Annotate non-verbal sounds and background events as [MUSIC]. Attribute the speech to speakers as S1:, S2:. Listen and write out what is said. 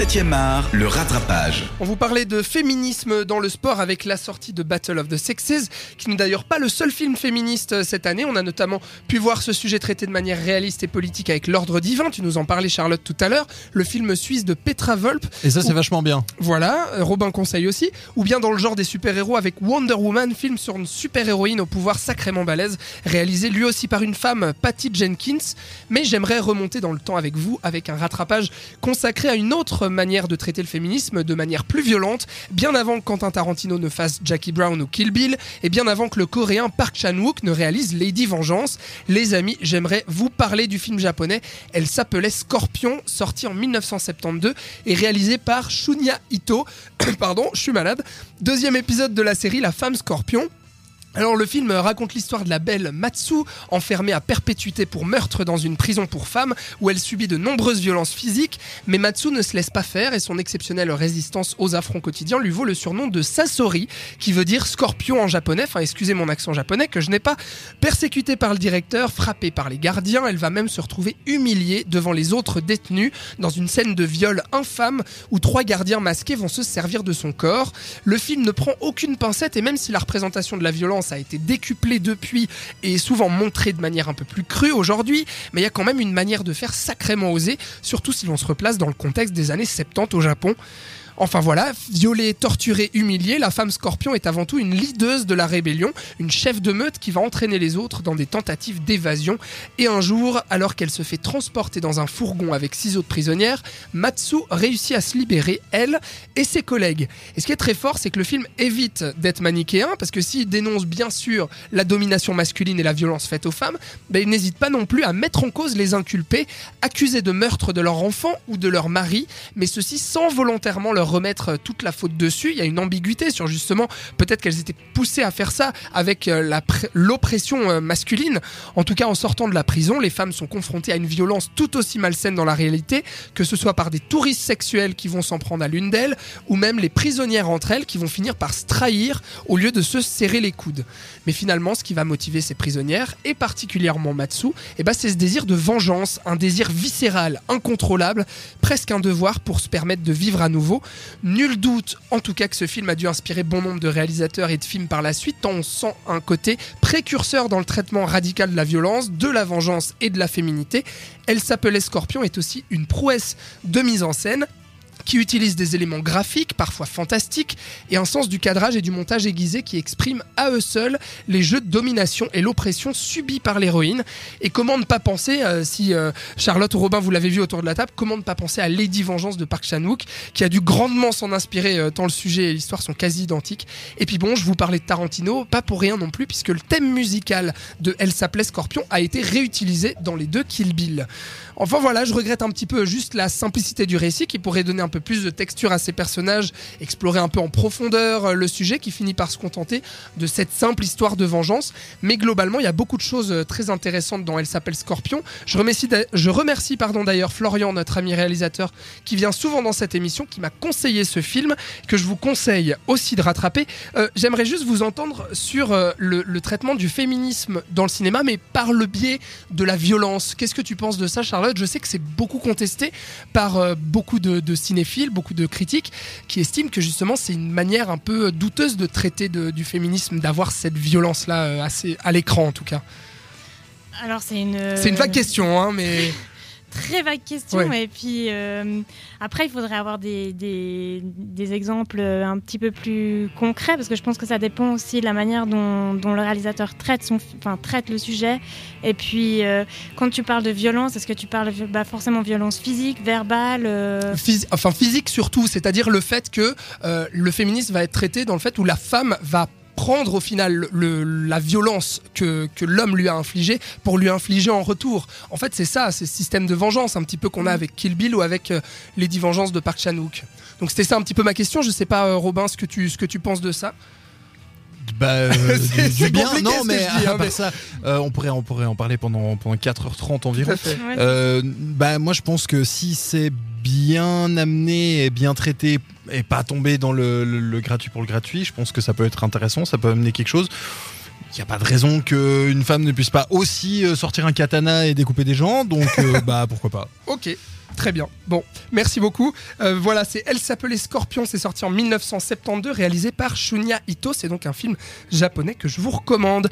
S1: 7e art, le rattrapage.
S2: On vous parlait de féminisme dans le sport avec la sortie de Battle of the Sexes, qui n'est d'ailleurs pas le seul film féministe euh, cette année. On a notamment pu voir ce sujet traité de manière réaliste et politique avec L'Ordre Divin. Tu nous en parlais, Charlotte, tout à l'heure. Le film suisse de Petra Volp.
S3: Et ça, c'est vachement bien.
S2: Voilà, euh, Robin conseille aussi. Ou bien dans le genre des super-héros avec Wonder Woman, film sur une super-héroïne au pouvoir sacrément balèze, réalisé lui aussi par une femme, Patty Jenkins. Mais j'aimerais remonter dans le temps avec vous, avec un rattrapage consacré à une autre manière de traiter le féminisme, de manière plus violente, bien avant que Quentin Tarantino ne fasse Jackie Brown ou Kill Bill, et bien avant que le coréen Park Chan-wook ne réalise Lady Vengeance. Les amis, j'aimerais vous parler du film japonais. Elle s'appelait Scorpion, sorti en 1972 et réalisé par Shunya Ito. [COUGHS] Pardon, je suis malade. Deuxième épisode de la série La femme scorpion. Alors le film raconte l'histoire de la belle Matsu, enfermée à perpétuité pour meurtre dans une prison pour femmes où elle subit de nombreuses violences physiques, mais Matsu ne se laisse pas faire et son exceptionnelle résistance aux affronts quotidiens lui vaut le surnom de Sasori, qui veut dire scorpion en japonais, enfin excusez mon accent japonais que je n'ai pas. Persécutée par le directeur, frappée par les gardiens, elle va même se retrouver humiliée devant les autres détenus dans une scène de viol infâme où trois gardiens masqués vont se servir de son corps. Le film ne prend aucune pincette et même si la représentation de la violence a été décuplé depuis et souvent montré de manière un peu plus crue aujourd'hui, mais il y a quand même une manière de faire sacrément osée, surtout si l'on se replace dans le contexte des années 70 au Japon. Enfin voilà, violée, torturée, humiliée, la femme scorpion est avant tout une leaduse de la rébellion, une chef de meute qui va entraîner les autres dans des tentatives d'évasion. Et un jour, alors qu'elle se fait transporter dans un fourgon avec six autres prisonnières, Matsu réussit à se libérer, elle et ses collègues. Et ce qui est très fort, c'est que le film évite d'être manichéen, parce que s'il dénonce bien sûr la domination masculine et la violence faite aux femmes, ben, il n'hésite pas non plus à mettre en cause les inculpés, accusés de meurtre de leur enfant ou de leur mari, mais ceci sans volontairement leur remettre toute la faute dessus. Il y a une ambiguïté sur justement peut-être qu'elles étaient poussées à faire ça avec euh, l'oppression euh, masculine. En tout cas, en sortant de la prison, les femmes sont confrontées à une violence tout aussi malsaine dans la réalité, que ce soit par des touristes sexuels qui vont s'en prendre à l'une d'elles, ou même les prisonnières entre elles qui vont finir par se trahir au lieu de se serrer les coudes. Mais finalement, ce qui va motiver ces prisonnières, et particulièrement Matsu, eh ben, c'est ce désir de vengeance, un désir viscéral, incontrôlable, presque un devoir pour se permettre de vivre à nouveau. Nul doute, en tout cas, que ce film a dû inspirer bon nombre de réalisateurs et de films par la suite, tant on sent un côté précurseur dans le traitement radical de la violence, de la vengeance et de la féminité. Elle s'appelait Scorpion est aussi une prouesse de mise en scène qui utilise des éléments graphiques, parfois fantastiques, et un sens du cadrage et du montage aiguisé qui expriment à eux seuls les jeux de domination et l'oppression subis par l'héroïne. Et comment ne pas penser, euh, si euh, Charlotte ou Robin vous l'avez vu autour de la table, comment ne pas penser à Lady Vengeance de Park Chan-wook, qui a dû grandement s'en inspirer euh, tant le sujet et l'histoire sont quasi identiques. Et puis bon, je vous parlais de Tarantino, pas pour rien non plus, puisque le thème musical de Elle s'appelait Scorpion a été réutilisé dans les deux Kill Bill. Enfin voilà, je regrette un petit peu juste la simplicité du récit qui pourrait donner un peu plus de texture à ces personnages, explorer un peu en profondeur euh, le sujet qui finit par se contenter de cette simple histoire de vengeance. Mais globalement, il y a beaucoup de choses euh, très intéressantes dans Elle s'appelle Scorpion. Je remercie, je remercie pardon d'ailleurs Florian, notre ami réalisateur, qui vient souvent dans cette émission, qui m'a conseillé ce film, que je vous conseille aussi de rattraper. Euh, J'aimerais juste vous entendre sur le, traitement du féminisme dans le cinéma, mais par le biais de la violence. Qu'est-ce que tu penses de ça, Charlotte? Je sais que c'est beaucoup contesté par beaucoup de, de cinéphiles, beaucoup de critiques, qui estiment que justement c'est une manière un peu douteuse de traiter de- du féminisme, d'avoir cette violence-là euh, assez à l'écran en tout cas.
S4: Alors c'est une.
S2: C'est une vague question, hein, mais [LAUGHS]
S4: Très vague question.
S2: Ouais.
S4: Et puis euh, après, il faudrait avoir des, des, des exemples un petit peu plus concrets parce que je pense que ça dépend aussi de la manière dont, dont le réalisateur traite, son, enfin, traite le sujet. Et puis, euh, quand tu parles de violence, est-ce que tu parles de, bah, forcément violence physique, verbale euh,
S2: enfin physique surtout, c'est-à-dire le fait que le féminisme va être traité dans le fait où la femme va prendre au final le- la violence que, que l'homme lui a infligée pour lui infliger en retour. En fait, c'est ça, c'est ce système de vengeance un petit peu qu'on a avec Kill Bill ou avec euh, Lady Vengeance de Park Chan-wook. Donc c'était ça un petit peu ma question. Je sais pas, euh, Robin, ce que tu, ce que tu penses de ça.
S3: Bah, euh, [LAUGHS]
S2: C'est-
S3: du, bien. Non, mais
S2: dis,
S3: à
S2: hein,
S3: part
S2: mais-
S3: ça, euh, on, pourrait, on pourrait en parler pendant, pendant 4h30 environ. Euh, bah, moi, je pense que si c'est bien amené et bien traité et pas tomber dans le, le- le gratuit pour le gratuit, je pense que ça peut être intéressant, ça peut amener quelque chose. Il n'y a pas de raison qu'une femme ne puisse pas aussi euh, sortir un katana et découper des gens, donc euh, [LAUGHS] bah pourquoi pas.
S2: Ok. Très bien. Bon, merci beaucoup. Euh, voilà, c'est Elle s'appelait Scorpion, c'est sorti en 1972, réalisé par Shunya Ito. C'est donc un film japonais que je vous recommande.